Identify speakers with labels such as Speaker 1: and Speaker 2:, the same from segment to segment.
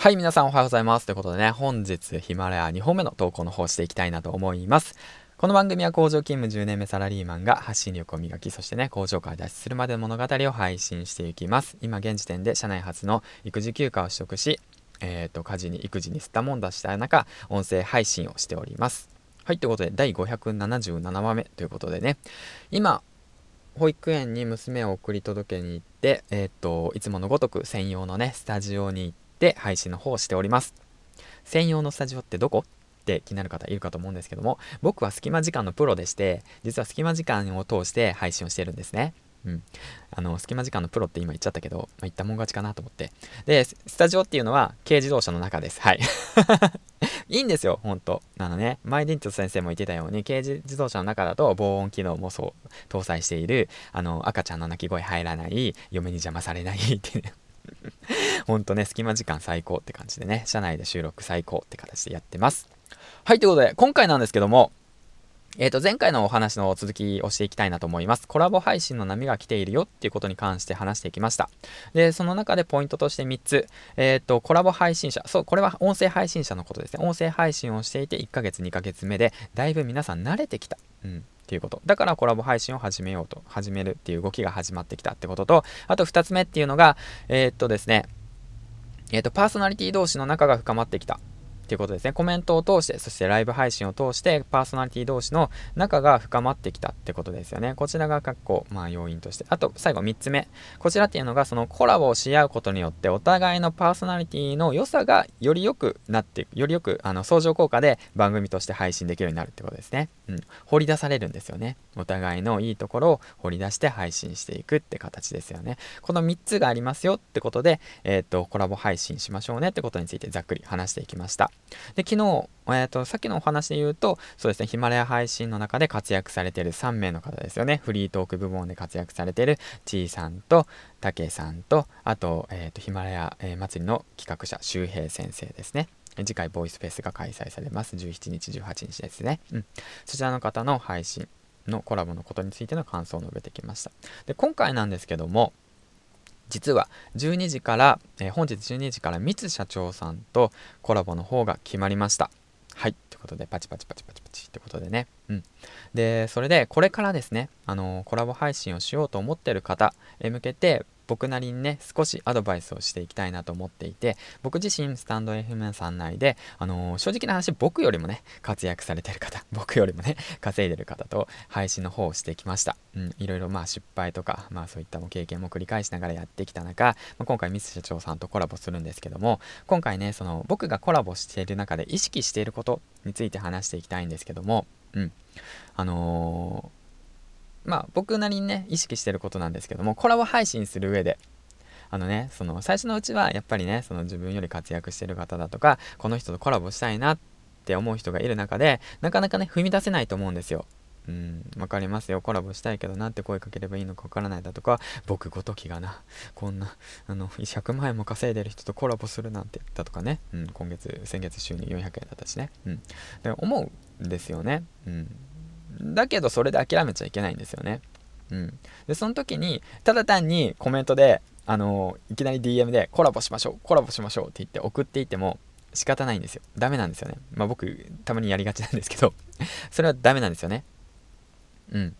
Speaker 1: はい、皆さんおはようございます。ということでね、本日ヒマラヤ2本目の投稿の方していきたいなと思います。この番組は工場勤務10年目サラリーマンが発信力を磨き、そしてね、工場から脱出するまでの物語を配信していきます。今現時点で社内初の育児休暇を取得し、えっ、ー、と、家事に育児に吸ったもんだした中、音声配信をしております。はい、ということで、第577話目ということでね、今、保育園に娘を送り届けに行って、えっ、ー、と、いつものごとく専用のね、スタジオに行って、で配信の方をしております。専用のスタジオってどこって気になる方いるかと思うんですけども、僕は隙間時間のプロでして、実は隙間時間を通して配信をしてるんですね。うん。あの、隙間時間のプロって今言っちゃったけど、まあ、言ったもん勝ちかなと思って。で、スタジオっていうのは軽自動車の中です。はい。いいんですよ、ほんと。あのね、マイディント先生も言ってたように、軽自動車の中だと防音機能もそう、搭載している、あの、赤ちゃんの泣き声入らない、嫁に邪魔されないってね。ほんとね、隙間時間最高って感じでね、社内で収録最高って形でやってます。はい、ということで、今回なんですけども、えっ、ー、と、前回のお話の続きをしていきたいなと思います。コラボ配信の波が来ているよっていうことに関して話していきました。で、その中でポイントとして3つ。えっ、ー、と、コラボ配信者。そう、これは音声配信者のことですね。音声配信をしていて1ヶ月、2ヶ月目で、だいぶ皆さん慣れてきた。うん。っていうこと。だからコラボ配信を始めようと、始めるっていう動きが始まってきたってことと、あと2つ目っていうのが、えー、っとですね、えっと、パーソナリティ同士の仲が深まってきた。っていうことですね。コメントを通して、そしてライブ配信を通して、パーソナリティ同士の仲が深まってきたってことですよね。こちらが括弧、まあ要因として。あと、最後3つ目。こちらっていうのが、そのコラボをし合うことによって、お互いのパーソナリティの良さがより良くなっていく。より良く、あの、相乗効果で番組として配信できるようになるってことですね。うん。掘り出されるんですよね。お互いのいいところを掘り出して配信していくって形ですよね。この3つがありますよってことで、えっ、と、コラボ配信しましょうねってことについてざっくり話していきました。で、昨日、えーと、さっきのお話で言うと、そうですね、ヒマラヤ配信の中で活躍されている3名の方ですよね。フリートーク部門で活躍されているちいさんと、たけさんと、あと、えーと、ヒマラヤ、えー、祭りの企画者、周平先生ですね。次回、ボイスフェスが開催されます。17日、18日ですね。うん。そちらの方の配信のコラボのことについての感想を述べてきました。で、今回なんですけども、実は12時から、えー、本日12時から三津社長さんとコラボの方が決まりました。はい。ということで、パチパチパチパチパチってことでね。うん。で、それで、これからですね、あのー、コラボ配信をしようと思ってる方へ向けて、僕なりにね、少しアドバイスをしていきたいなと思っていて、僕自身、スタンド FM さん内で、あのー、正直な話、僕よりもね、活躍されてる方、僕よりもね、稼いでる方と配信の方をしてきました。うん、いろいろまあ失敗とか、まあそういったも経験も繰り返しながらやってきた中、まあ、今回ミス社長さんとコラボするんですけども、今回ね、その僕がコラボしている中で意識していることについて話していきたいんですけども、うん。あのーまあ僕なりにね、意識してることなんですけども、コラボ配信する上で、あのね、その最初のうちはやっぱりね、その自分より活躍してる方だとか、この人とコラボしたいなって思う人がいる中で、なかなかね、踏み出せないと思うんですよ。うん、わかりますよ。コラボしたいけど、なんて声かければいいのかわからないだとか、僕ごときがな、こんな、あの、100万円も稼いでる人とコラボするなんて、だとかね、うん、今月、先月収入400円だったしね、うん。で思うんですよね。うん。だけどそれで諦めちゃいけないんですよね。うん。で、その時に、ただ単にコメントで、あのいきなり DM でコラボしましょう、コラボしましょうって言って送っていっても仕方ないんですよ。ダメなんですよね。まあ僕、たまにやりがちなんですけど それはダメなんですよね。うん。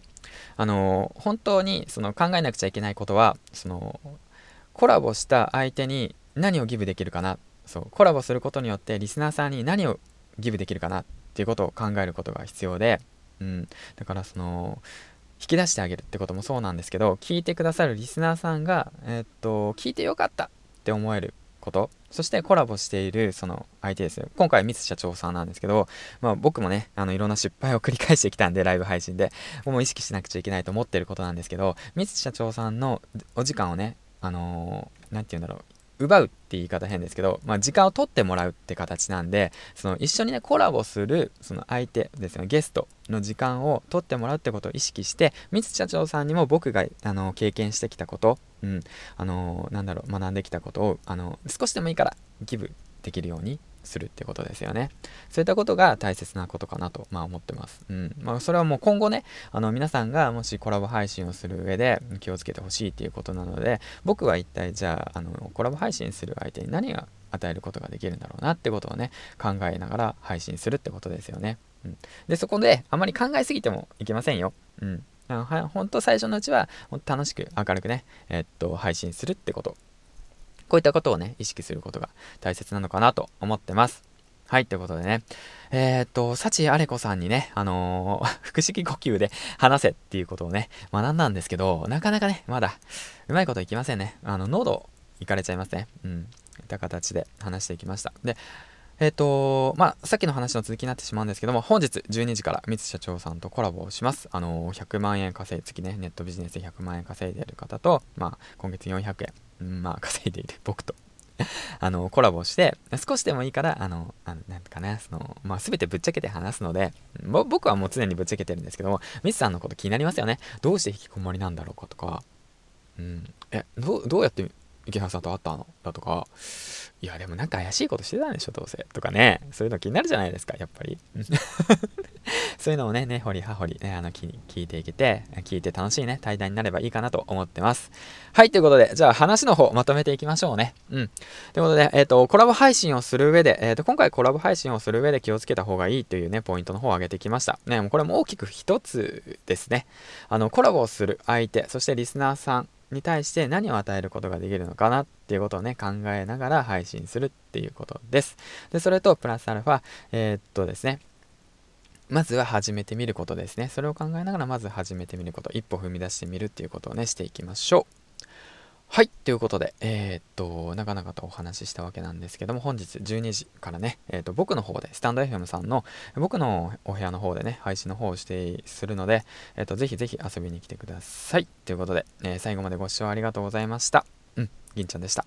Speaker 1: あの本当にその考えなくちゃいけないことは、その、コラボした相手に何をギブできるかな。そう、コラボすることによってリスナーさんに何をギブできるかなっていうことを考えることが必要で、うん、だからその引き出してあげるってこともそうなんですけど聞いてくださるリスナーさんが、えー、っと聞いてよかったって思えることそしてコラボしているその相手ですよ。今回ミス社長さんなんですけど、まあ、僕もねあのいろんな失敗を繰り返してきたんでライブ配信でもう意識しなくちゃいけないと思ってることなんですけどミス社長さんのお時間をねあの何、ー、て言うんだろう奪うって言い方変ですけど、まあ、時間を取ってもらうって形なんでその一緒にねコラボするその相手ですよねゲストの時間を取ってもらうってことを意識して三津社長さんにも僕があの経験してきたこと、うん、あのなんだろう学んできたことをあの少しでもいいからギブできるようにするってことですよね。そういったことが大切なことかなと、まあ、思ってます。うん。まあ、それはもう今後ね、あの、皆さんがもしコラボ配信をする上で気をつけてほしいっていうことなので、僕は一体じゃあ、あの、コラボ配信する相手に何が与えることができるんだろうなってことをね考えながら配信するってことですよね。うん、でそこであまり考えすぎてもいけませんよ。うん、本当最初のうちは楽しく明るくね、えっと配信するってことこういったことをね意識することが大切なのかなと思ってます。はい、ということでね。えー、っと、幸あれ子さんにね、あのー、腹式呼吸で話せっていうことをね、学んだんですけど、なかなかね、まだ、うまいこといきませんね。あの、喉、いかれちゃいますね。うん。いった形で話していきました。で、えっ、ー、とまあ、さっきの話の続きになってしまうんですけども、本日12時から三津社長さんとコラボをします。あのー、100万円稼い、月ね、ネットビジネスで100万円稼いでる方と、まあ、今月400円、まあ、稼いでいる僕と。あの、コラボして、少しでもいいから、あの、あのなんかね、その、まあ、すべてぶっちゃけて話すので、僕はもう常にぶっちゃけてるんですけども、ミスさんのこと気になりますよね。どうして引きこもりなんだろうかとか、うん、え、どう、どうやって池原さんと会ったの？だとか、いや、でもなんか怪しいことしてたんでしょ、どうせ。とかね、そういうの気になるじゃないですか、やっぱり。そういうのをね、ね、掘り葉掘り、ね、あの、聞いていけて、聞いて楽しいね、対談になればいいかなと思ってます。はい、ということで、じゃあ話の方、まとめていきましょうね。うん。ということで、えっ、ー、と、コラボ配信をする上で、えっ、ー、と、今回コラボ配信をする上で気をつけた方がいいというね、ポイントの方を挙げてきました。ね、もうこれも大きく一つですね。あの、コラボをする相手、そしてリスナーさん、に対して何を与えることができるのかなっっていうことをね、考えながら配信するっていうことです。で、それと、プラスアルファ、えー、っとですね、まずは始めてみることですね。それを考えながら、まず始めてみること、一歩踏み出してみるっていうことをね、していきましょう。はい。ということで、えー、っと、なかなかとお話ししたわけなんですけども、本日12時からね、えー、っと、僕の方で、スタンド FM さんの、僕のお部屋の方でね、配信の方をしてするので、えー、っと、ぜひぜひ遊びに来てください。ということで、え最後までご視聴ありがとうございました。銀ちゃんでした。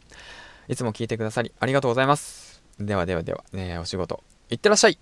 Speaker 1: いつも聞いてくださりありがとうございます。ではではでは、ね、お仕事、いってらっしゃい